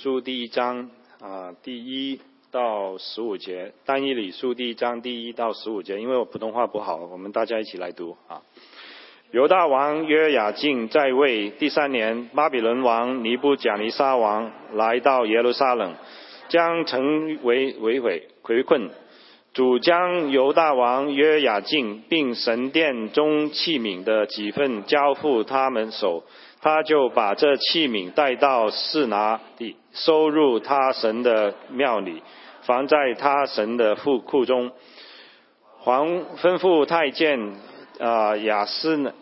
书第一章啊，第一到十五节，单一理书第一章第一到十五节。因为我普通话不好，我们大家一起来读啊。犹大王约雅敬在位第三年，巴比伦王尼布贾尼撒王来到耶路撒冷，将城围围毁围困。主将犹大王约雅敬并神殿中器皿的几份交付他们手，他就把这器皿带到示拿地，收入他神的庙里，放在他神的库库中。皇吩咐太监啊雅斯呢，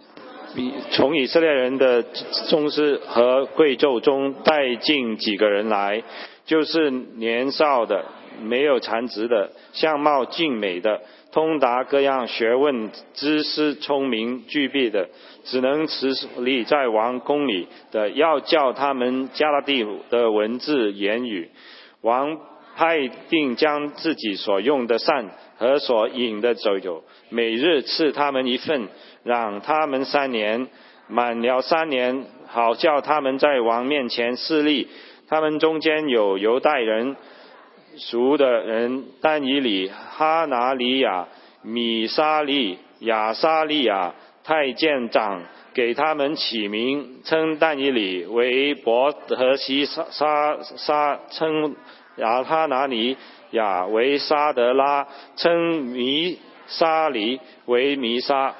从以色列人的宗师和贵胄中带进几个人来，就是年少的。没有残值的，相貌俊美的，通达各样学问、知识、聪明具备的，只能持立在王宫里的，要叫他们加拉地的文字言语。王派定将自己所用的膳和所饮的酒，每日赐他们一份，让他们三年，满了三年，好叫他们在王面前侍立。他们中间有犹太人。熟的人，但以里、哈拿里亚、米沙利、亚沙利亚太监长给他们起名，称但以里为伯和西沙沙沙，称亚哈拿尼亚为沙德拉，称米沙里为弥沙，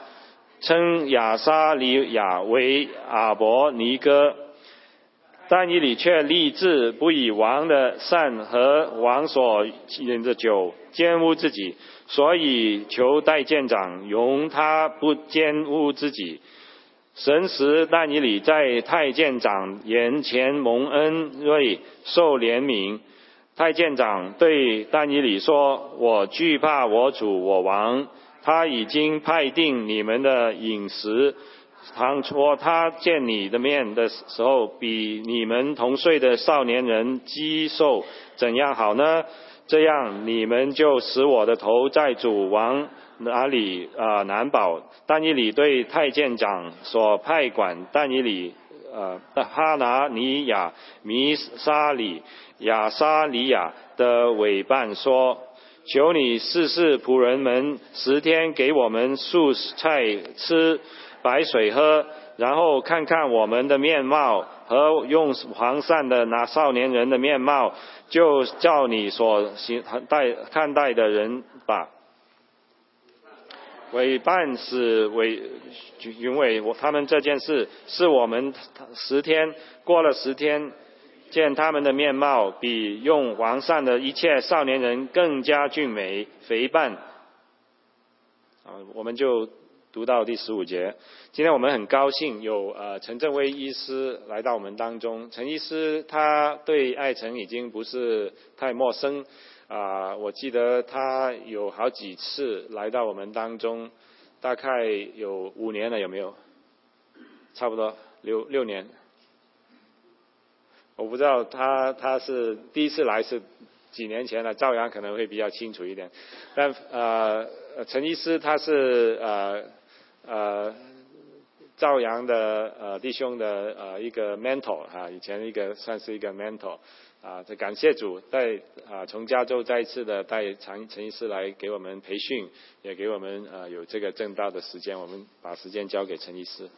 称亚沙里亚为阿伯尼哥。但以理却立志不以王的善和王所饮的酒奸污自己，所以求代舰长容他不奸污自己。神时但以理在太监长眼前蒙恩瑞受怜悯。太监长对但以理说：“我惧怕我主我王，他已经派定你们的饮食。”当初他见你的面的时候，比你们同岁的少年人肌瘦怎样好呢？这样你们就使我的头在主王哪里啊难保。但以理对太监长所派管但以理呃哈拿尼亚弥沙里亚沙里亚的委办说：求你试试仆人们十天给我们素菜吃。白水喝，然后看看我们的面貌和用黄鳝的那少年人的面貌，就叫你所行待看待的人吧。委办是委，因为我他们这件事是我们十天过了十天，见他们的面貌比用黄鳝的一切少年人更加俊美肥胖。啊，我们就。读到第十五节，今天我们很高兴有呃陈正威医师来到我们当中。陈医师他对爱城已经不是太陌生啊，我记得他有好几次来到我们当中，大概有五年了，有没有？差不多六六年。我不知道他他是第一次来是几年前了，赵阳可能会比较清楚一点。但呃陈医师他是呃。呃，赵阳的呃弟兄的呃一个 mentor 哈，以前一个算是一个 mentor 啊，这感谢主在啊从加州再一次的带陈陈医师来给我们培训，也给我们呃有这个正道的时间，我们把时间交给陈医师。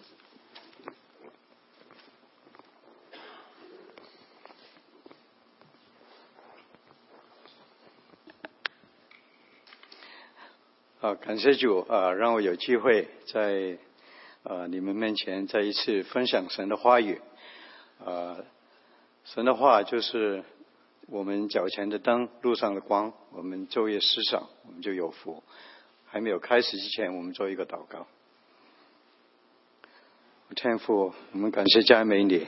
啊，感谢主啊，让我有机会在啊你们面前再一次分享神的话语。啊，神的话就是我们脚前的灯，路上的光。我们昼夜思想，我们就有福。还没有开始之前，我们做一个祷告。天父，我们感谢佳美你，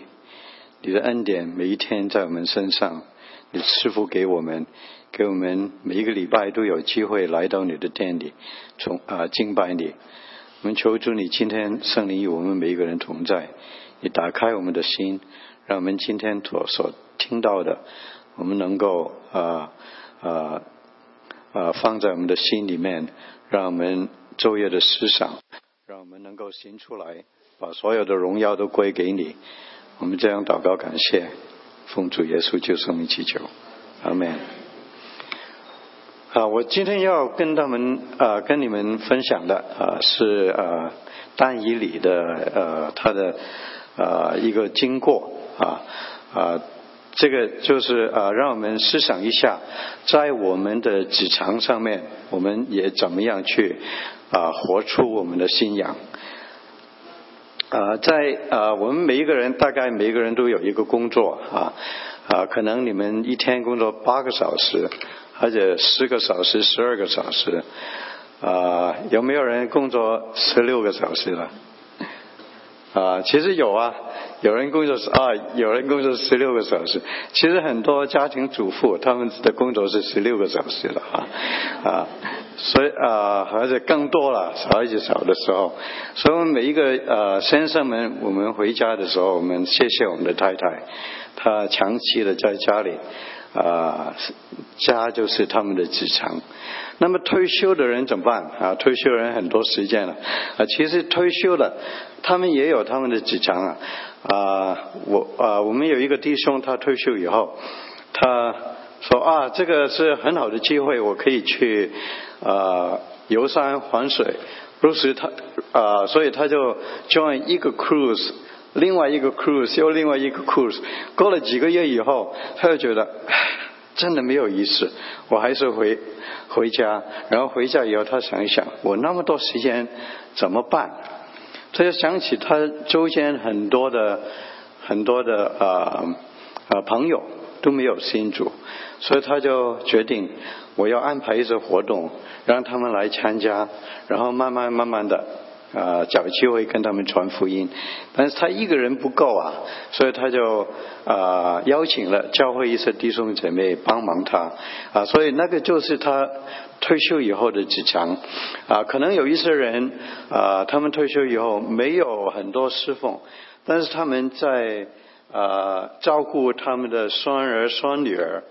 你的恩典每一天在我们身上。你赐福给我们，给我们每一个礼拜都有机会来到你的店里，从啊敬拜你。我们求助你今天圣灵与我们每一个人同在，你打开我们的心，让我们今天所所听到的，我们能够啊啊啊放在我们的心里面，让我们昼夜的思想，让我们能够行出来，把所有的荣耀都归给你。我们这样祷告感谢。奉主耶稣救生命祈求，阿门。啊，我今天要跟他们啊，跟你们分享的啊，是啊，但以里的呃，他的啊一个经过啊啊，这个就是啊，让我们思想一下，在我们的职场上面，我们也怎么样去啊，活出我们的信仰。啊，在啊，我们每一个人大概每一个人都有一个工作啊啊，可能你们一天工作八个小时，而且十个小时、十二个小时，啊，有没有人工作十六个小时了？啊，其实有啊，有人工作啊，有人工作十六个小时。其实很多家庭主妇他们的工作是十六个小时了啊啊，所以啊，而且更多了，小孩子小的时候。所以我们每一个呃先生们，我们回家的时候，我们谢谢我们的太太，她长期的在家里啊，家就是他们的职场。那么退休的人怎么办啊？退休人很多时间了啊，其实退休了。他们也有他们的职场啊，啊，我啊，我们有一个弟兄，他退休以后，他说啊，这个是很好的机会，我可以去啊游山玩水。如此他啊，所以他就 join 一个 cruise，另外一个 cruise 又另外一个 cruise。过了几个月以后，他就觉得 真的没有意思，我还是回回家。然后回家以后，他想一想，我那么多时间怎么办？他就想起他周间很多的很多的呃呃朋友都没有信主，所以他就决定我要安排一些活动，让他们来参加，然后慢慢慢慢的啊找机会跟他们传福音。但是他一个人不够啊，所以他就啊邀请了教会一些弟兄姐妹帮忙他啊，所以那个就是他。退休以后的职场，啊，可能有一些人啊，他们退休以后没有很多侍奉，但是他们在啊照顾他们的孙儿孙女儿，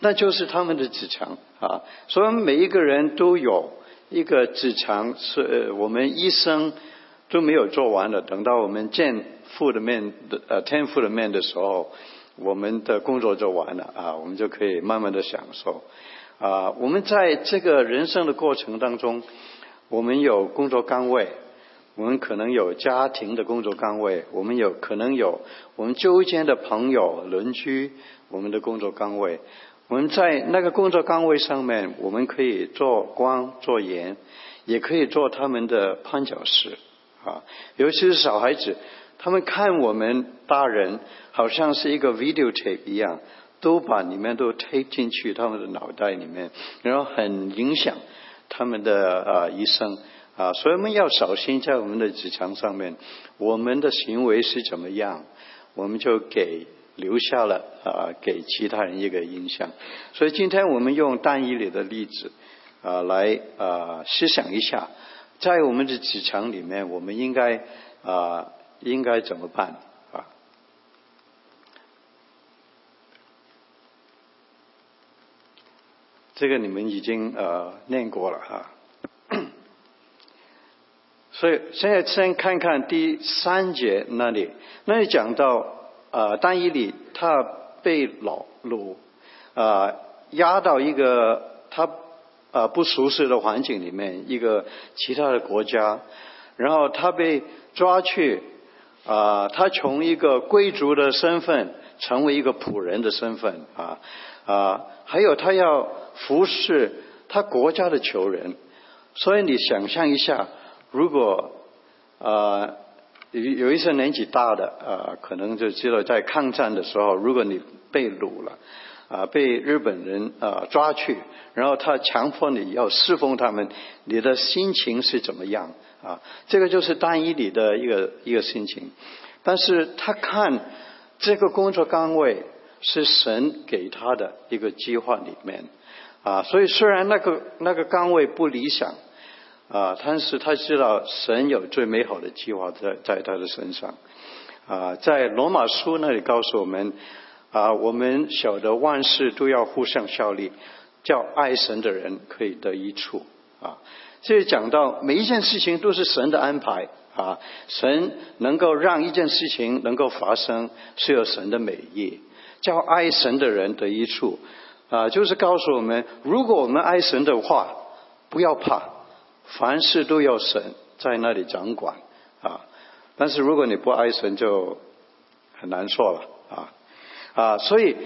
那就是他们的职场啊。所以每一个人都有一个职场，是我们一生都没有做完的。等到我们见父的面的呃天父的面的时候，我们的工作就完了啊，我们就可以慢慢的享受。啊，我们在这个人生的过程当中，我们有工作岗位，我们可能有家庭的工作岗位，我们有可能有我们周间的朋友、邻居，我们的工作岗位。我们在那个工作岗位上面，我们可以做光、做盐，也可以做他们的绊脚石啊。尤其是小孩子，他们看我们大人，好像是一个 video tape 一样。都把里面都推进去他们的脑袋里面，然后很影响他们的啊一生啊，所以我们要小心在我们的职场上面，我们的行为是怎么样，我们就给留下了啊给其他人一个印象。所以今天我们用单一里的例子啊来啊思想一下，在我们的职场里面，我们应该啊应该怎么办啊？这个你们已经呃念过了哈，所以现在先看看第三节那里，那里讲到呃单一里他被老掳呃压到一个他呃不熟悉的环境里面，一个其他的国家，然后他被抓去啊，他从一个贵族的身份成为一个仆人的身份啊啊，还有他要。服侍他国家的求人，所以你想象一下，如果呃有有一些年纪大的啊，可能就知道在抗战的时候，如果你被掳了啊，被日本人啊抓去，然后他强迫你要侍奉他们，你的心情是怎么样啊？这个就是单一你的一个一个心情，但是他看这个工作岗位是神给他的一个计划里面。啊，所以虽然那个那个岗位不理想，啊，但是他知道神有最美好的计划在在他的身上，啊，在罗马书那里告诉我们，啊，我们晓得万事都要互相效力，叫爱神的人可以得益处，啊，这里讲到每一件事情都是神的安排，啊，神能够让一件事情能够发生，是有神的美意。叫爱神的人得益处，啊，就是告诉我们，如果我们爱神的话，不要怕，凡事都要神在那里掌管，啊，但是如果你不爱神，就很难说了，啊，啊，所以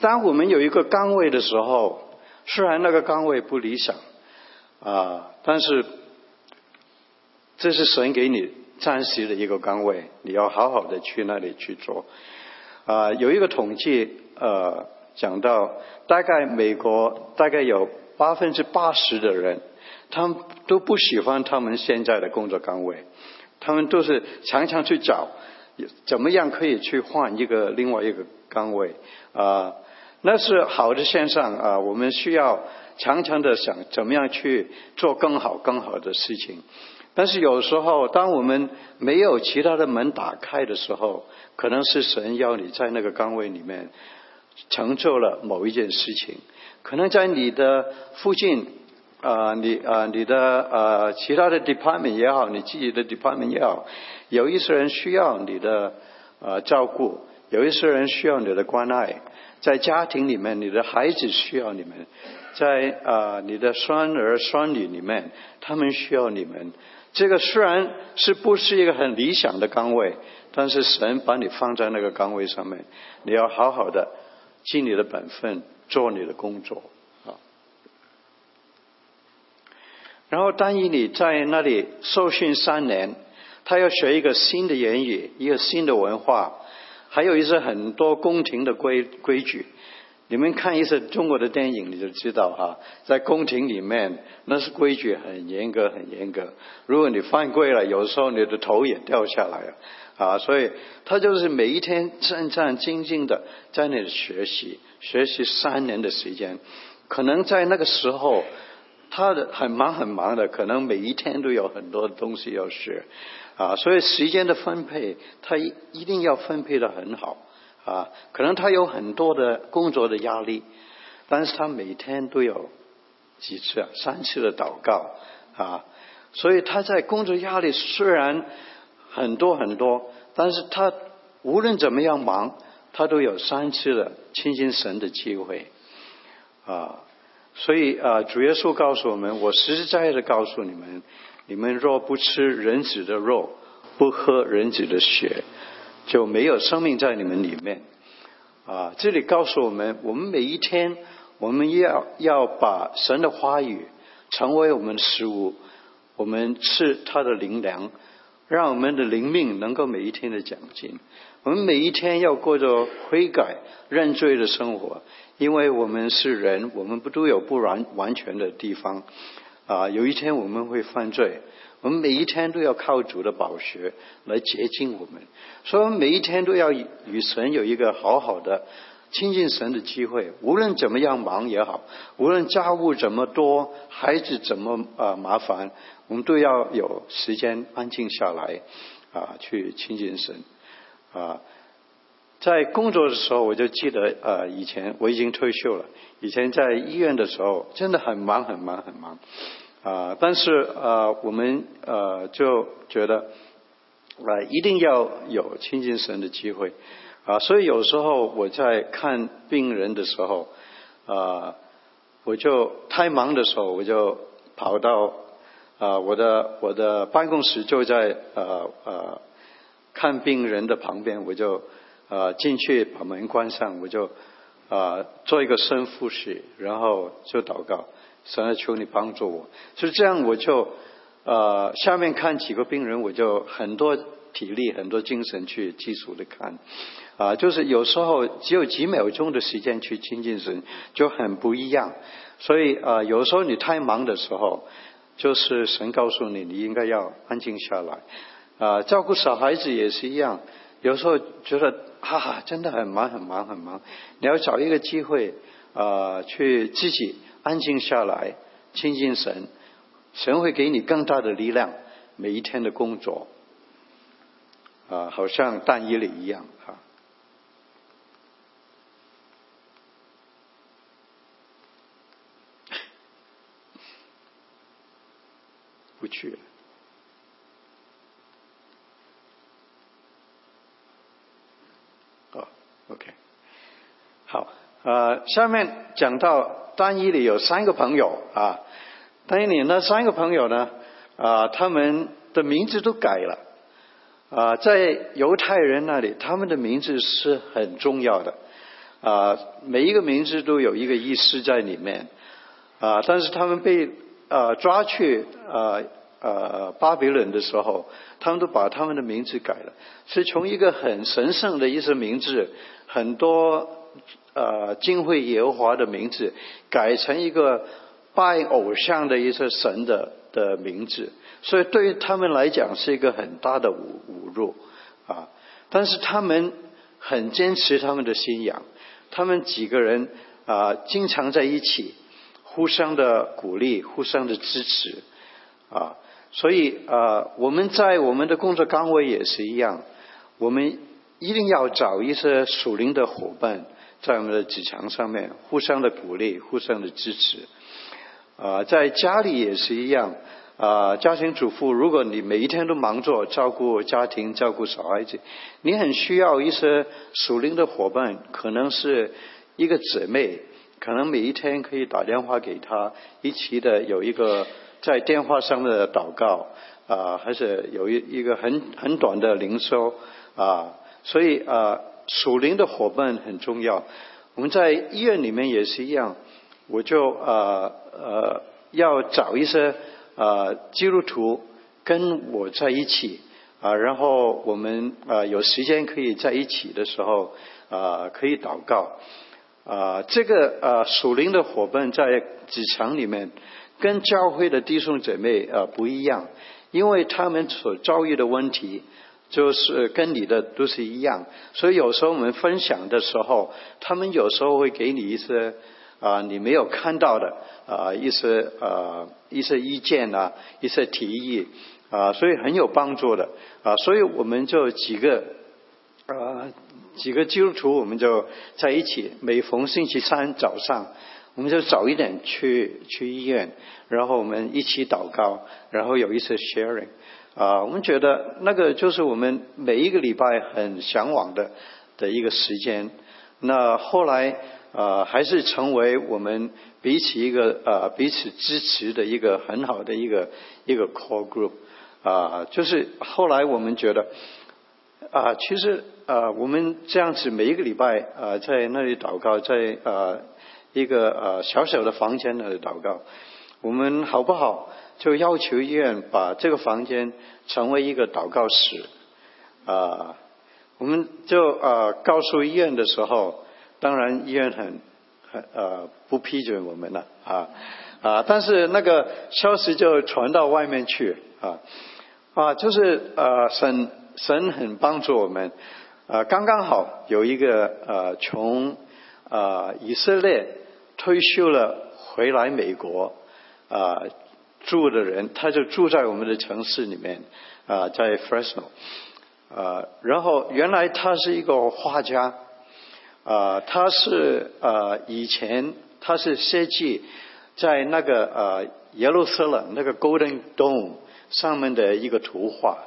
当我们有一个岗位的时候，虽然那个岗位不理想，啊，但是这是神给你暂时的一个岗位，你要好好的去那里去做。啊，有一个统计，呃，讲到大概美国大概有八分之八十的人，他们都不喜欢他们现在的工作岗位，他们都是常常去找怎么样可以去换一个另外一个岗位啊，那是好的现象啊，我们需要常常的想怎么样去做更好更好的事情。但是有时候，当我们没有其他的门打开的时候，可能是神要你在那个岗位里面成就了某一件事情。可能在你的附近，啊，你啊，你的呃其他的 department 也好，你自己的 department 也好，有一些人需要你的呃照顾，有一些人需要你的关爱。在家庭里面，你的孩子需要你们；在啊，你的孙儿孙女里面，他们需要你们。这个虽然是不是一个很理想的岗位，但是神把你放在那个岗位上面，你要好好的尽你的本分，做你的工作啊。然后，当你在那里受训三年，他要学一个新的言语，一个新的文化，还有一些很多宫廷的规规矩。你们看一些中国的电影，你就知道哈，在宫廷里面那是规矩很严格，很严格。如果你犯规了，有时候你的头也掉下来了啊。所以他就是每一天战战兢兢的在那里学习，学习三年的时间。可能在那个时候，他的很忙很忙的，可能每一天都有很多东西要学啊。所以时间的分配，他一一定要分配的很好。啊，可能他有很多的工作的压力，但是他每天都有几次啊，三次的祷告啊，所以他在工作压力虽然很多很多，但是他无论怎么样忙，他都有三次的亲近神的机会啊，所以啊，主耶稣告诉我们，我实实在在的告诉你们，你们若不吃人子的肉，不喝人子的血。就没有生命在你们里面啊！这里告诉我们，我们每一天，我们要要把神的话语成为我们的食物，我们吃他的灵粮，让我们的灵命能够每一天的长进。我们每一天要过着悔改认罪的生活，因为我们是人，我们不都有不完完全的地方啊！有一天我们会犯罪。我们每一天都要靠主的宝血来洁净我们，所以我们每一天都要与神有一个好好的亲近神的机会。无论怎么样忙也好，无论家务怎么多，孩子怎么啊麻烦，我们都要有时间安静下来啊，去亲近神啊。在工作的时候，我就记得呃，以前我已经退休了，以前在医院的时候真的很忙很忙很忙。啊，但是啊，我们呃就觉得啊，一定要有亲近神的机会啊，所以有时候我在看病人的时候啊，我就太忙的时候，我就跑到啊我的我的办公室就在呃呃看病人的旁边，我就啊进去把门关上，我就啊做一个深呼吸，然后就祷告。神啊，求你帮助我。所以这样，我就呃下面看几个病人，我就很多体力、很多精神去基础的看啊。就是有时候只有几秒钟的时间去亲近神，就很不一样。所以啊，有时候你太忙的时候，就是神告诉你，你应该要安静下来啊。照顾小孩子也是一样，有时候觉得哈哈，真的很忙、很忙、很忙。你要找一个机会啊，去自己。安静下来，亲近神，神会给你更大的力量。每一天的工作，啊，好像弹衣里一样啊。不去了。哦，OK 好。呃，下面讲到单一里有三个朋友啊，单一里那三个朋友呢，啊，他们的名字都改了。啊，在犹太人那里，他们的名字是很重要的，啊，每一个名字都有一个意思在里面，啊，但是他们被啊抓去啊呃巴比伦的时候，他们都把他们的名字改了，是从一个很神圣的一些名字，很多呃敬会耶和华的名字，改成一个拜偶像的一些神的的名字。所以对于他们来讲是一个很大的侮侮辱啊！但是他们很坚持他们的信仰，他们几个人啊经常在一起，互相的鼓励，互相的支持啊！所以啊，我们在我们的工作岗位也是一样，我们一定要找一些属灵的伙伴在我们的职场上面，互相的鼓励，互相的支持啊！在家里也是一样。啊，家庭主妇，如果你每一天都忙着照顾家庭、照顾小孩子，你很需要一些属灵的伙伴，可能是一个姊妹，可能每一天可以打电话给他，一起的有一个在电话上的祷告啊，还是有一一个很很短的灵修啊，所以啊，属灵的伙伴很重要。我们在医院里面也是一样，我就啊呃要找一些。啊，基督徒跟我在一起啊，然后我们啊有时间可以在一起的时候啊，可以祷告啊。这个啊属灵的伙伴在职场里面跟教会的弟兄姐妹啊不一样，因为他们所遭遇的问题就是跟你的都是一样，所以有时候我们分享的时候，他们有时候会给你一些。啊，你没有看到的啊，一些啊，一些意见啊，一些提议啊，所以很有帮助的啊，所以我们就几个啊，几个基督徒，我们就在一起，每逢星期三早上，我们就早一点去去医院，然后我们一起祷告，然后有一些 sharing 啊，我们觉得那个就是我们每一个礼拜很向往的的一个时间。那后来。啊，还是成为我们彼此一个呃彼此支持的一个很好的一个一个 core group 啊，就是后来我们觉得啊，其实啊，我们这样子每一个礼拜啊，在那里祷告，在啊一个呃小小的房间那里祷告，我们好不好？就要求医院把这个房间成为一个祷告室啊，我们就啊告诉医院的时候。当然，医院很很呃不批准我们了啊啊！但是那个消息就传到外面去啊啊，就是呃神神很帮助我们啊，刚刚好有一个呃从啊以色列退休了回来美国啊住的人，他就住在我们的城市里面啊，在 Fresno 啊，然后原来他是一个画家。啊，他是呃以前他是设计在那个呃耶路撒冷那个 Golden Dome 上面的一个图画，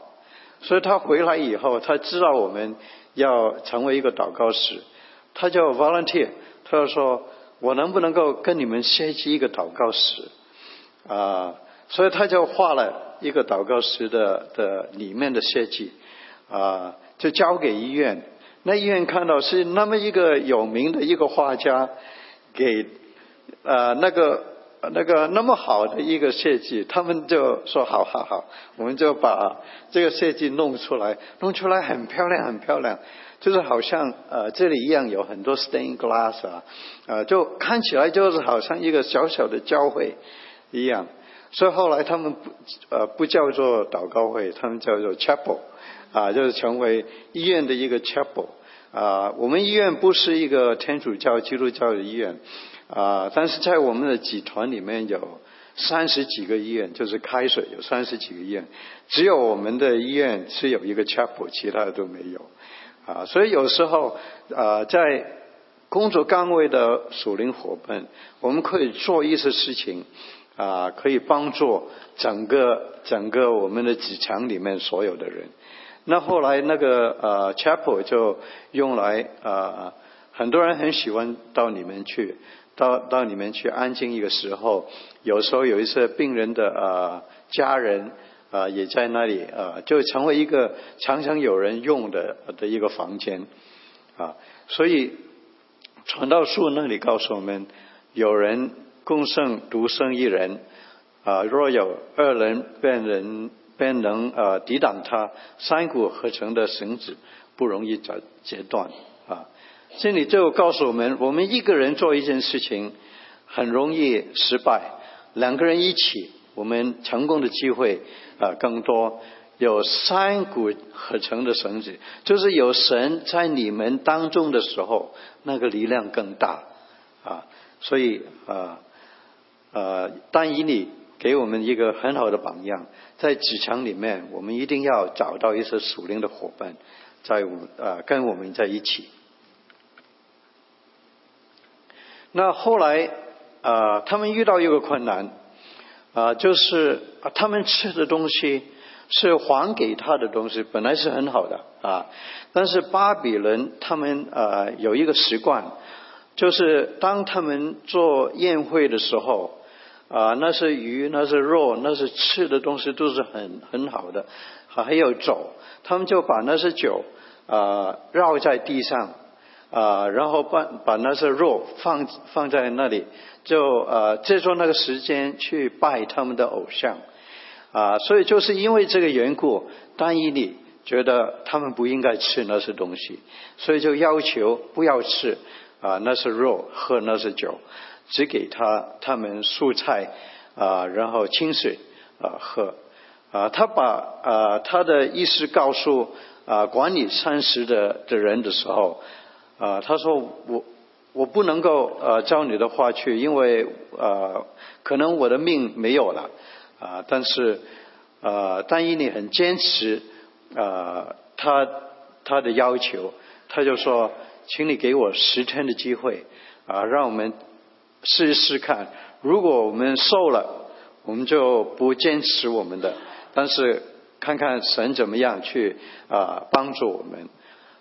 所以他回来以后，他知道我们要成为一个祷告室，他就 volunteer，他就说我能不能够跟你们设计一个祷告室啊？所以他就画了一个祷告室的的里面的设计啊，就交给医院。那医院看到是那么一个有名的一个画家，给呃那个那个那么好的一个设计，他们就说好好好，我们就把这个设计弄出来，弄出来很漂亮很漂亮，就是好像呃这里一样有很多 stained glass 啊，呃就看起来就是好像一个小小的教会一样，所以后来他们不呃不叫做祷告会，他们叫做 chapel。啊，就是成为医院的一个 chapel 啊。我们医院不是一个天主教、基督教的医院啊，但是在我们的集团里面有三十几个医院，就是开水有三十几个医院，只有我们的医院是有一个 chapel，其他的都没有啊。所以有时候啊，在工作岗位的属灵伙伴，我们可以做一些事情啊，可以帮助整个整个我们的职场里面所有的人。那后来那个呃 chapel 就用来呃很多人很喜欢到里面去，到到里面去安静一个时候。有时候有一些病人的呃家人啊也在那里啊，就成为一个常常有人用的的一个房间啊。所以传道书那里告诉我们，有人共圣独生一人啊，若有二人便能便能呃抵挡他三股合成的绳子不容易折截断啊。这里就告诉我们，我们一个人做一件事情很容易失败，两个人一起，我们成功的机会啊更多。有三股合成的绳子，就是有神在你们当中的时候，那个力量更大啊。所以啊呃，单以你给我们一个很好的榜样，在职场里面，我们一定要找到一些属灵的伙伴，在我啊跟我们在一起。那后来啊，他们遇到一个困难啊，就是他们吃的东西是还给他的东西，本来是很好的啊，但是巴比伦他们啊有一个习惯，就是当他们做宴会的时候啊，那是鱼，那是肉，那是吃的东西都是很很好的，还有酒，他们就把那些酒啊绕在地上。啊，然后把把那些肉放放在那里，就呃借助那个时间去拜他们的偶像，啊，所以就是因为这个缘故，单一你觉得他们不应该吃那些东西，所以就要求不要吃啊那些肉，喝那些酒，只给他他们蔬菜啊，然后清水啊喝，啊，他把啊他的意思告诉啊管理膳食的的人的时候。啊，他说我我不能够呃照你的话去，因为呃可能我的命没有了啊，但是呃但因你很坚持啊，他他的要求，他就说，请你给我十天的机会啊，让我们试一试看，如果我们瘦了，我们就不坚持我们的，但是看看神怎么样去啊帮助我们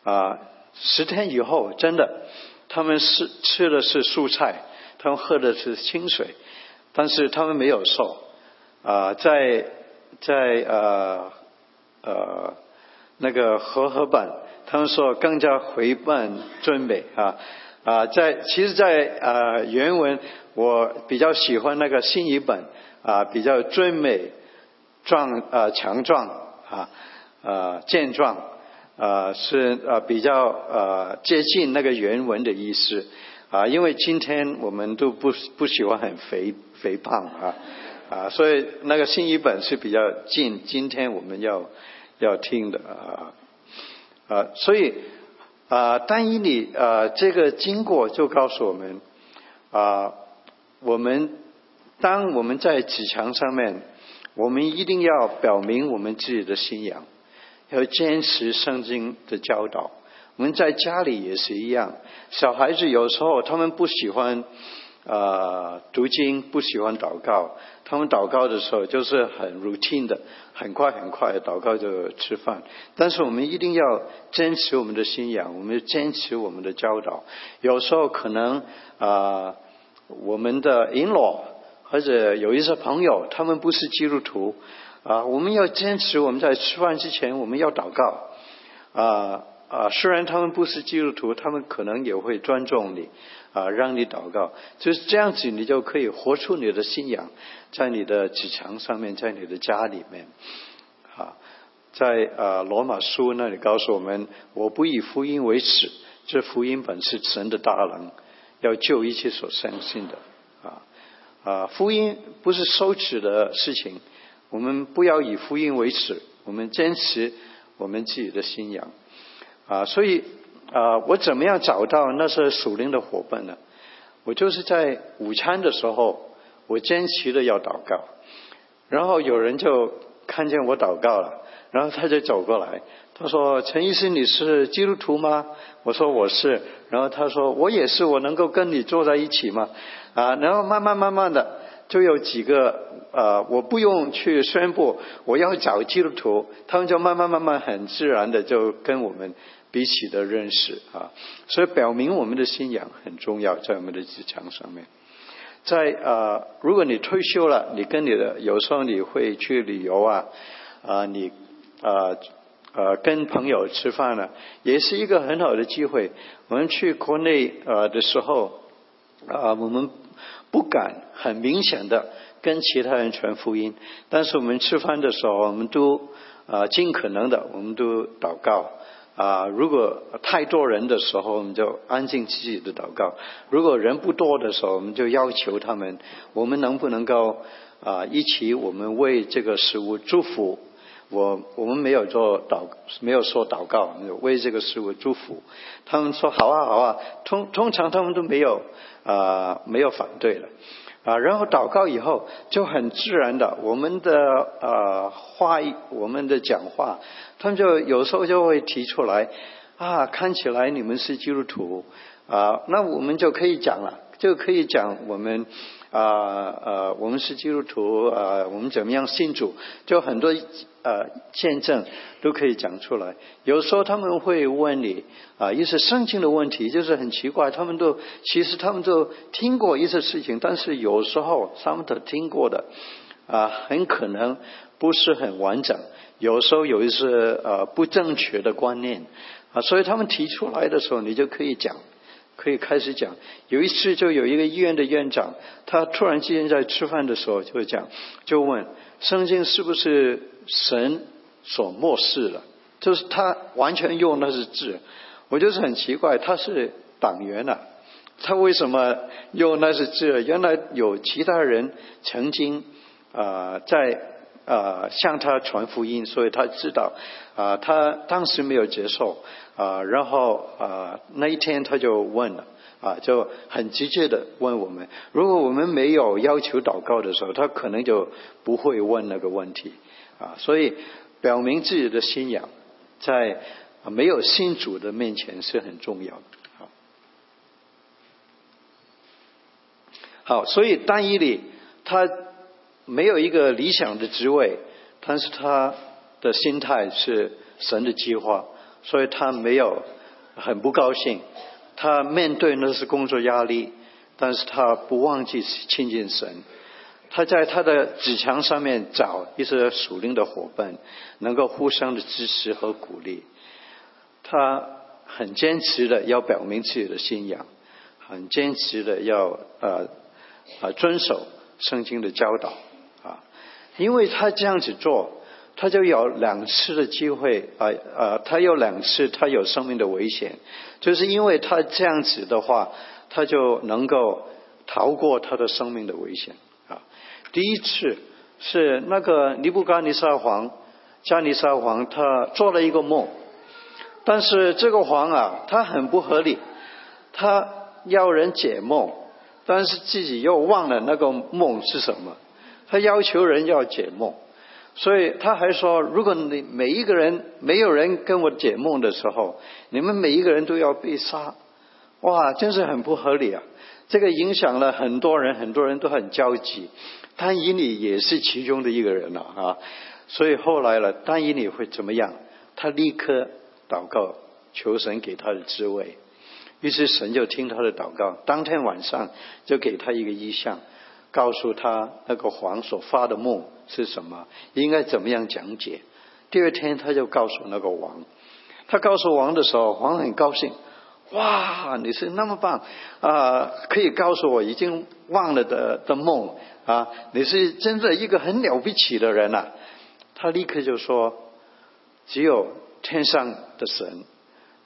啊。十天以后，真的，他们是吃的是蔬菜，他们喝的是清水，但是他们没有瘦啊，在在呃呃那个和合本，他们说更加回本尊美啊啊，在其实，在呃原文我比较喜欢那个新译本啊，比较尊美壮啊强壮啊啊健壮。啊，是啊，比较呃接近那个原文的意思啊，因为今天我们都不不喜欢很肥肥胖啊啊，所以那个新译本是比较近今天我们要要听的啊啊，所以啊，单以你啊这个经过就告诉我们啊，我们当我们在纸墙上面，我们一定要表明我们自己的信仰。要坚持圣经的教导。我们在家里也是一样。小孩子有时候他们不喜欢啊读经，不喜欢祷告。他们祷告的时候就是很 routine 的，很快很快祷告就吃饭。但是我们一定要坚持我们的信仰，我们坚持我们的教导。有时候可能啊，我们的 in law 或者有一些朋友，他们不是基督徒。啊，我们要坚持，我们在吃饭之前我们要祷告。啊啊，虽然他们不是基督徒，他们可能也会尊重你，啊，让你祷告。就是这样子，你就可以活出你的信仰，在你的纸墙上面，在你的家里面。啊，在啊罗马书那里告诉我们：我不以福音为耻，这福音本是神的大能，要救一切所相信的。啊啊，福音不是羞耻的事情。我们不要以福音为耻，我们坚持我们自己的信仰啊！所以啊，我怎么样找到那些属灵的伙伴呢？我就是在午餐的时候，我坚持的要祷告，然后有人就看见我祷告了，然后他就走过来，他说：“陈医生，你是基督徒吗？”我说：“我是。”然后他说：“我也是，我能够跟你坐在一起吗？”啊，然后慢慢慢慢的。就有几个呃，我不用去宣布我要找基督徒，他们就慢慢慢慢很自然的就跟我们彼此的认识啊。所以表明我们的信仰很重要，在我们的职场上面。在啊，如果你退休了，你跟你的有时候你会去旅游啊，啊，你啊呃跟朋友吃饭了，也是一个很好的机会。我们去国内呃的时候啊，我们不敢很明显的跟其他人传福音，但是我们吃饭的时候，我们都啊尽可能的，我们都祷告。啊，如果太多人的时候，我们就安静自己的祷告；如果人不多的时候，我们就要求他们，我们能不能够啊一起，我们为这个食物祝福。我我们没有做祷，没有说祷告，为这个食物祝福。他们说好啊好啊，通通常他们都没有啊没有反对了。啊，然后祷告以后就很自然的，我们的呃话，我们的讲话，他们就有时候就会提出来，啊，看起来你们是基督徒，啊，那我们就可以讲了，就可以讲我们。啊呃，我们是基督徒啊，我们怎么样信主？就很多呃见证都可以讲出来。有时候他们会问你啊一些圣经的问题，就是很奇怪，他们都其实他们都听过一些事情，但是有时候他们都听过的啊，很可能不是很完整。有时候有一些呃不正确的观念啊，所以他们提出来的时候，你就可以讲。可以开始讲。有一次，就有一个医院的院长，他突然之间在吃饭的时候就讲，就问：圣经是不是神所漠视了？就是他完全用那是字，我就是很奇怪，他是党员啊，他为什么用那是字？原来有其他人曾经啊在。啊，向他传福音，所以他知道，啊，他当时没有接受，啊，然后啊，那一天他就问了，啊，就很直接的问我们，如果我们没有要求祷告的时候，他可能就不会问那个问题，啊，所以表明自己的信仰，在没有信主的面前是很重要的，好，所以单一里他。没有一个理想的职位，但是他的心态是神的计划，所以他没有很不高兴。他面对那是工作压力，但是他不忘记亲近神。他在他的纸墙上面找一些属灵的伙伴，能够互相的支持和鼓励。他很坚持的要表明自己的信仰，很坚持的要呃呃遵守圣经的教导。因为他这样子做，他就有两次的机会啊啊，他有两次他有生命的危险，就是因为他这样子的话，他就能够逃过他的生命的危险啊。第一次是那个尼布加尼撒王加尼撒王，他做了一个梦，但是这个皇啊，他很不合理，他要人解梦，但是自己又忘了那个梦是什么。他要求人要解梦，所以他还说：如果你每一个人没有人跟我解梦的时候，你们每一个人都要被杀。哇，真是很不合理啊！这个影响了很多人，很多人都很焦急。丹以里也是其中的一个人了啊。所以后来了，丹以里会怎么样？他立刻祷告，求神给他的智慧。于是神就听他的祷告，当天晚上就给他一个意象。告诉他那个黄所发的梦是什么，应该怎么样讲解。第二天他就告诉那个王，他告诉王的时候，王很高兴，哇，你是那么棒啊，可以告诉我已经忘了的的梦啊，你是真的一个很了不起的人呐。他立刻就说，只有天上的神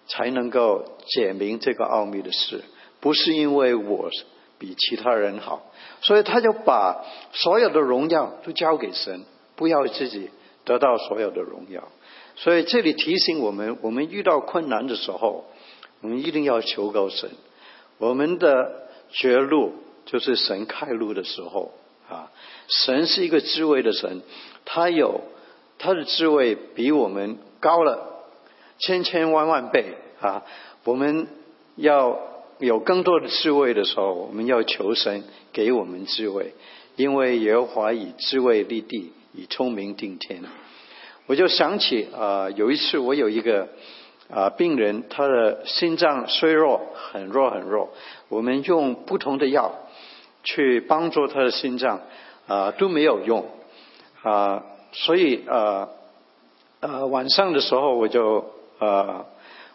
才能够解明这个奥秘的事，不是因为我。比其他人好，所以他就把所有的荣耀都交给神，不要自己得到所有的荣耀。所以这里提醒我们：我们遇到困难的时候，我们一定要求告神。我们的绝路就是神开路的时候啊！神是一个智慧的神，他有他的智慧比我们高了千千万万倍啊！我们要。有更多的智慧的时候，我们要求神给我们智慧，因为耶和华以智慧立地，以聪明定天。我就想起啊，有一次我有一个啊病人他的心脏衰弱，很弱很弱，我们用不同的药去帮助他的心脏啊都没有用啊，所以啊呃晚上的时候我就呃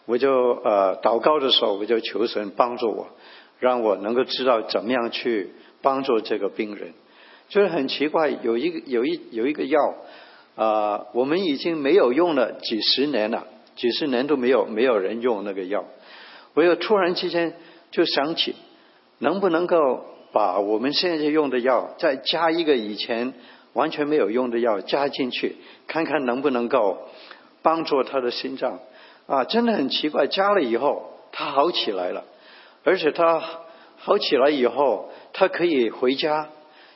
我就呃祷告的时候我就求神帮助我，让我能够知道怎么样去帮助这个病人。就是很奇怪，有一个有一有一个药啊，我们已经没有用了几十年了，几十年都没有没有人用那个药。我又突然之间就想起，能不能够把我们现在用的药再加一个以前完全没有用的药加进去，看看能不能够帮助他的心脏啊？真的很奇怪，加了以后他好起来了，而且他好起来以后，他可以回家。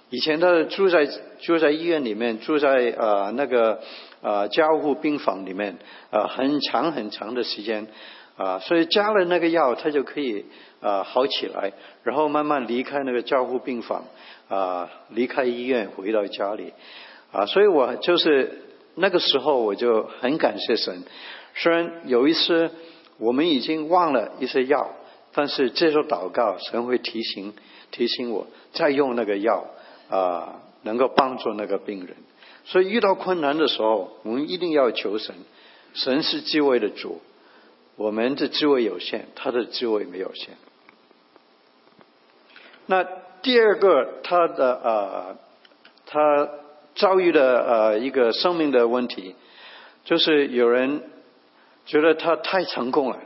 以前他住在住在医院里面，住在呃那个呃加护病房里面，呃很长很长的时间，啊，所以加了那个药，他就可以啊好起来，然后慢慢离开那个加护病房，啊离开医院回到家里，啊，所以我就是那个时候我就很感谢神，虽然有一次我们已经忘了一些药，但是这时候祷告，神会提醒提醒我再用那个药。啊，能够帮助那个病人，所以遇到困难的时候，我们一定要求神。神是智慧的主，我们的智慧有限，他的智慧没有限。那第二个，他的呃，他遭遇的呃一个生命的问题，就是有人觉得他太成功了，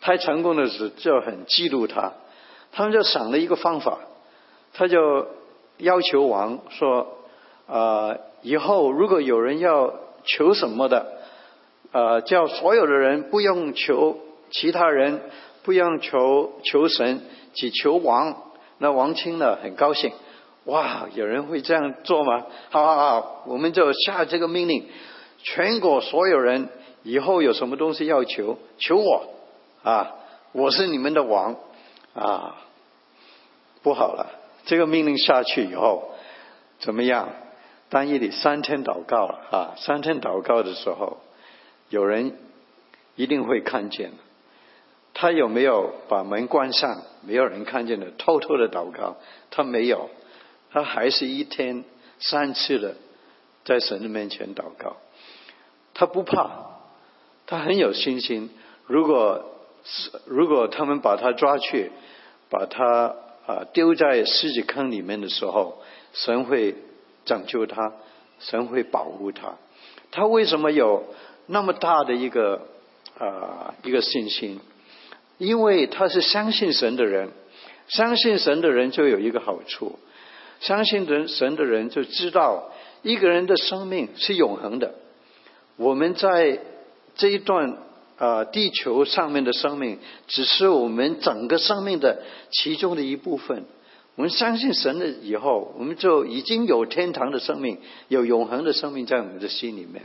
太成功的时候就很嫉妒他，他们就想了一个方法，他就。要求王说：“呃，以后如果有人要求什么的，呃，叫所有的人不用求其他人，不用求求神，只求王。那王听了很高兴。哇，有人会这样做吗？好好好，我们就下这个命令，全国所有人以后有什么东西要求，求我啊，我是你们的王啊，不好了。”这个命令下去以后，怎么样？当夜里三天祷告啊，三天祷告的时候，有人一定会看见。他有没有把门关上？没有人看见的，偷偷的祷告。他没有，他还是一天三次的在神的面前祷告。他不怕，他很有信心。如果如果他们把他抓去，把他。啊，丢在狮子坑里面的时候，神会拯救他，神会保护他。他为什么有那么大的一个啊一个信心？因为他是相信神的人，相信神的人就有一个好处，相信神神的人就知道一个人的生命是永恒的。我们在这一段。啊，地球上面的生命只是我们整个生命的其中的一部分。我们相信神了以后，我们就已经有天堂的生命，有永恒的生命在我们的心里面。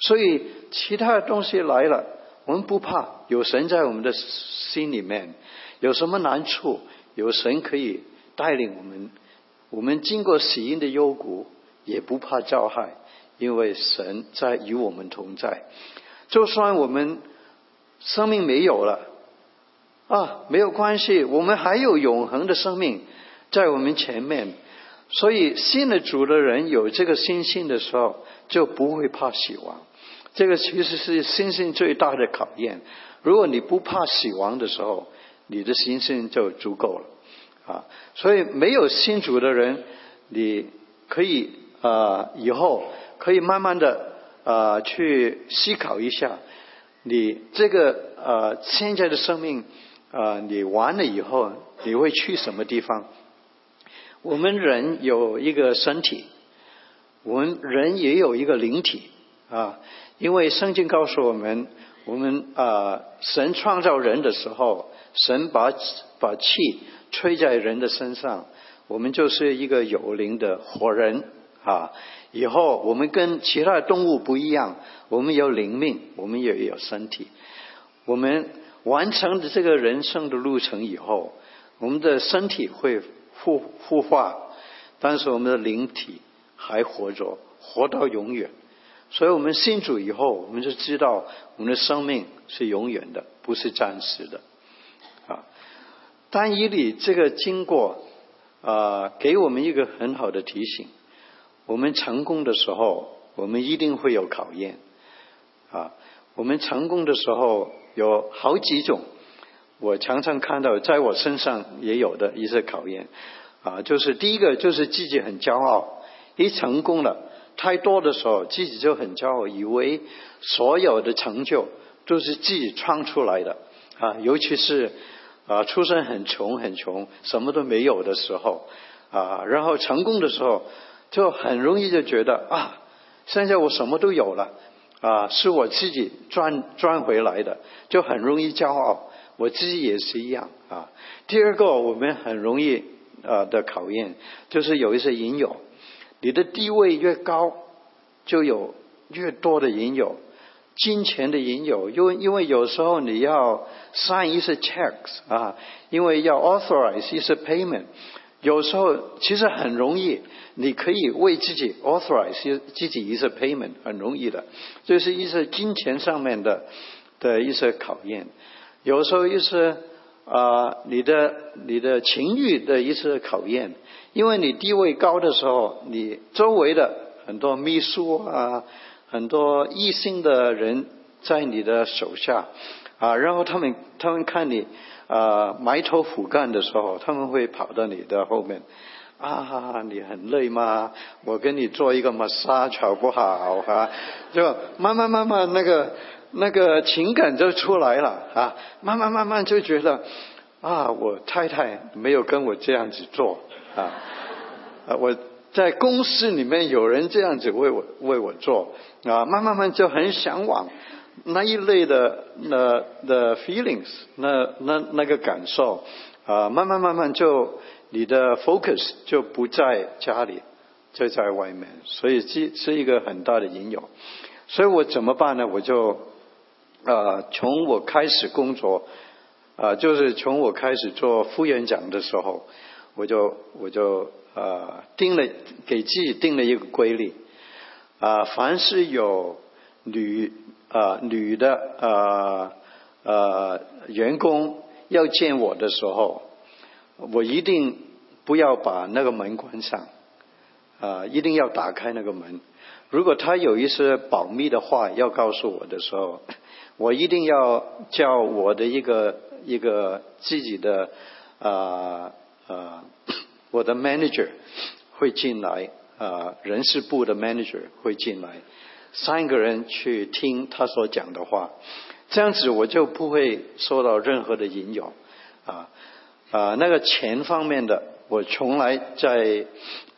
所以其他的东西来了，我们不怕。有神在我们的心里面，有什么难处，有神可以带领我们。我们经过死荫的幽谷，也不怕遭害，因为神在与我们同在。就算我们生命没有了啊，没有关系，我们还有永恒的生命在我们前面。所以信了主的人有这个信心的时候，就不会怕死亡。这个其实是信心最大的考验。如果你不怕死亡的时候，你的信心就足够了啊。所以没有信主的人，你可以啊，以后可以慢慢的。啊，去思考一下，你这个呃现在的生命啊，你完了以后你会去什么地方？我们人有一个身体，我们人也有一个灵体啊。因为圣经告诉我们，我们啊，神创造人的时候，神把把气吹在人的身上，我们就是一个有灵的活人啊。以后我们跟其他的动物不一样，我们有灵命，我们也有身体。我们完成了这个人生的路程以后，我们的身体会复复化，但是我们的灵体还活着，活到永远。所以我们信主以后，我们就知道我们的生命是永远的，不是暂时的。啊，但以理这个经过啊，给我们一个很好的提醒：我们成功的时候，我们一定会有考验。啊，我们成功的时候有好几种，我常常看到在我身上也有的一些考验。啊，就是第一个就是自己很骄傲，一成功了。太多的时候，自己就很骄傲，以为所有的成就都是自己创出来的啊。尤其是啊，出身很穷很穷，什么都没有的时候啊，然后成功的时候，就很容易就觉得啊，现在我什么都有了啊，是我自己赚赚回来的，就很容易骄傲。我自己也是一样啊。第二个，我们很容易啊的考验，就是有一些引诱。你的地位越高，就有越多的引诱，金钱的引诱。因为因为有时候你要 sign 一些 checks 啊，因为要 authorize 一些 payment，有时候其实很容易，你可以为自己 authorize 自己一些 payment，很容易的。就是一些金钱上面的的一些考验。有时候一些啊，你的你的情欲的一些考验。因为你地位高的时候，你周围的很多秘书啊，很多异性的人在你的手下啊，然后他们他们看你啊埋头苦干的时候，他们会跑到你的后面啊，你很累吗？我给你做一个 massage 好不好啊？就慢慢慢慢那个那个情感就出来了啊，慢慢慢慢就觉得啊，我太太没有跟我这样子做。啊，啊！我在公司里面有人这样子为我为我做啊，慢慢慢就很向往那一类的那的 feelings，那那那个感受啊，慢慢慢慢就你的 focus 就不在家里，就在外面，所以这是一个很大的引诱。所以我怎么办呢？我就啊，从我开始工作啊，就是从我开始做副院长的时候。我就我就呃定了给自己定了一个规律啊，凡是有女啊女的啊呃员工要见我的时候，我一定不要把那个门关上啊，一定要打开那个门。如果他有一些保密的话要告诉我的时候，我一定要叫我的一个一个自己的啊。啊，我的 manager 会进来，啊，人事部的 manager 会进来，三个人去听他所讲的话，这样子我就不会受到任何的引诱，啊啊，那个钱方面的，我从来在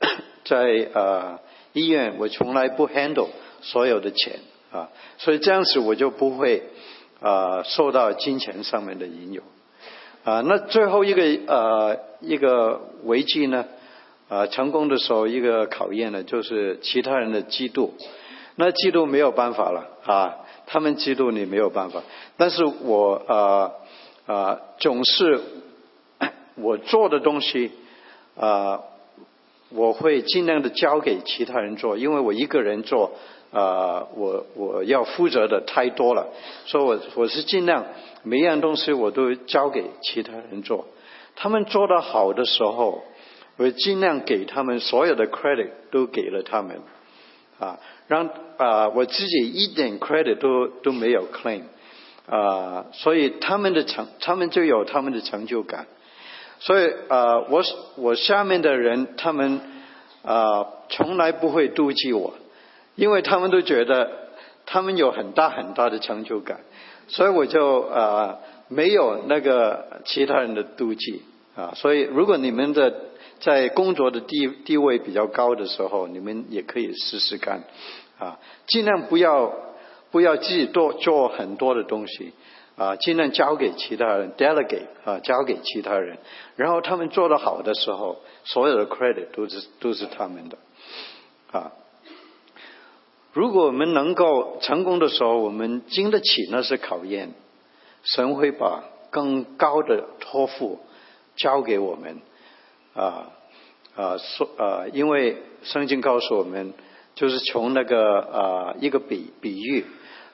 在啊医院，我从来不 handle 所有的钱。啊，所以这样子我就不会啊受到金钱上面的引诱。啊，那最后一个呃一个危机呢，啊成功的时候一个考验呢，就是其他人的嫉妒，那嫉妒没有办法了啊，他们嫉妒你没有办法，但是我啊啊总是 我做的东西啊，我会尽量的交给其他人做，因为我一个人做。啊，我我要负责的太多了，所以我我是尽量每一样东西我都交给其他人做，他们做得好的时候，我尽量给他们所有的 credit 都给了他们，啊，让啊我自己一点 credit 都都没有 claim，啊，所以他们的成他们就有他们的成就感，所以啊我我下面的人他们啊从来不会妒忌我。因为他们都觉得他们有很大很大的成就感，所以我就啊没有那个其他人的妒忌啊。所以如果你们的在工作的地地位比较高的时候，你们也可以试试看啊，尽量不要不要自己多做很多的东西啊，尽量交给其他人 delegate 啊，交给其他人，然后他们做得好的时候，所有的 credit 都是都是他们的啊。如果我们能够成功的时候，我们经得起那些考验，神会把更高的托付交给我们。啊啊说啊，因为圣经告诉我们，就是从那个啊一个比比喻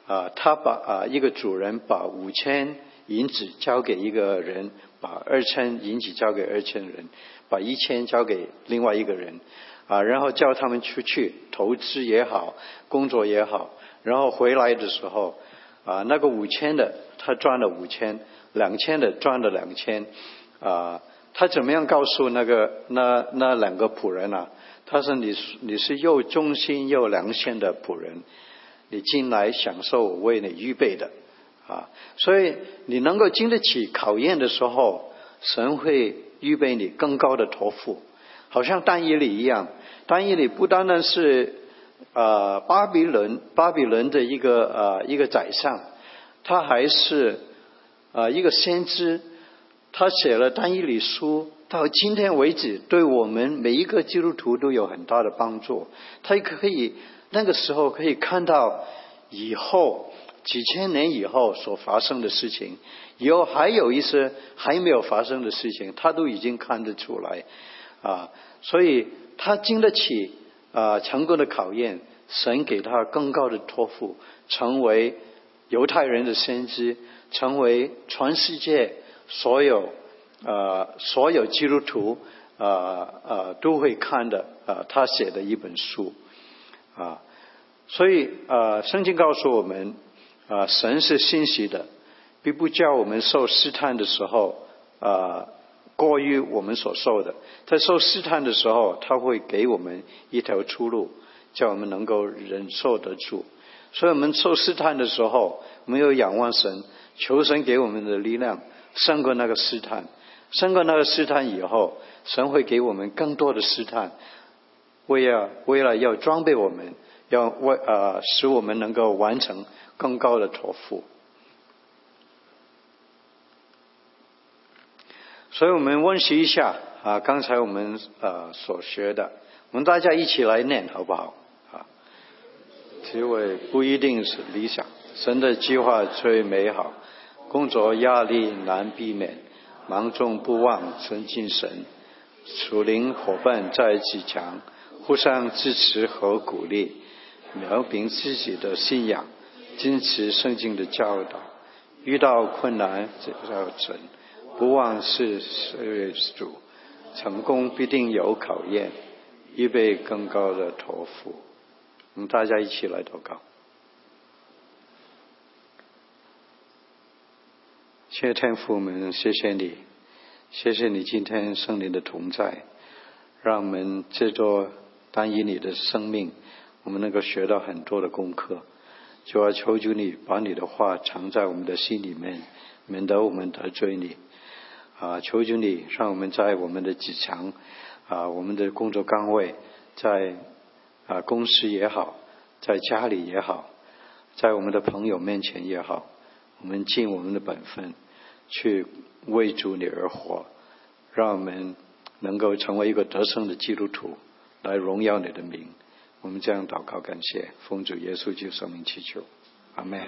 啊，他把啊一个主人把五千银子交给一个人，把二千银子交给二千人，把一千交给另外一个人啊，然后叫他们出去投资也好，工作也好，然后回来的时候啊，那个五千的他赚了五千，两千的赚了两千啊，他怎么样告诉那个那那两个仆人啊？他说：“你你是又忠心又良心的仆人，你进来享受我为你预备的啊！所以你能够经得起考验的时候，神会预备你更高的托付，好像单一里一样。单一里不单单是啊巴比伦巴比伦的一个啊一个宰相，他还是啊一个先知，他写了单一里书。”到今天为止，对我们每一个基督徒都有很大的帮助。他可以那个时候可以看到以后几千年以后所发生的事情，以后还有一些还没有发生的事情，他都已经看得出来啊。所以他经得起啊成功的考验，神给他更高的托付，成为犹太人的先知，成为全世界所有。呃，所有基督徒，呃呃，都会看的，呃，他写的一本书，啊，所以，呃，圣经告诉我们，啊，神是信息的，并不叫我们受试探的时候，啊，过于我们所受的。在受试探的时候，他会给我们一条出路，叫我们能够忍受得住。所以我们受试探的时候，没有仰望神，求神给我们的力量，胜过那个试探。胜过那个试探以后，神会给我们更多的试探，为了为了要装备我们，要为呃使我们能够完成更高的托付。所以我们温习一下啊，刚才我们呃所学的，我们大家一起来念好不好？啊，结尾不一定是理想，神的计划最美好，工作压力难避免。忙中不忘存精神，属灵伙伴在一起强，互相支持和鼓励，描明自己的信仰，坚持圣经的教导。遇到困难要成，不忘是是主，成功必定有考验，预备更高的托付。我们大家一起来祷告。谢天父们，谢谢你，谢谢你今天圣灵的同在，让我们这座单以你的生命，我们能够学到很多的功课。就要求求你把你的话藏在我们的心里面，免得我们得罪你。啊，求求你让我们在我们的职场，啊，我们的工作岗位，在啊公司也好，在家里也好，在我们的朋友面前也好，我们尽我们的本分。去为主你而活，让我们能够成为一个得胜的基督徒，来荣耀你的名。我们这样祷告，感谢奉主耶稣基督圣名祈求，阿门。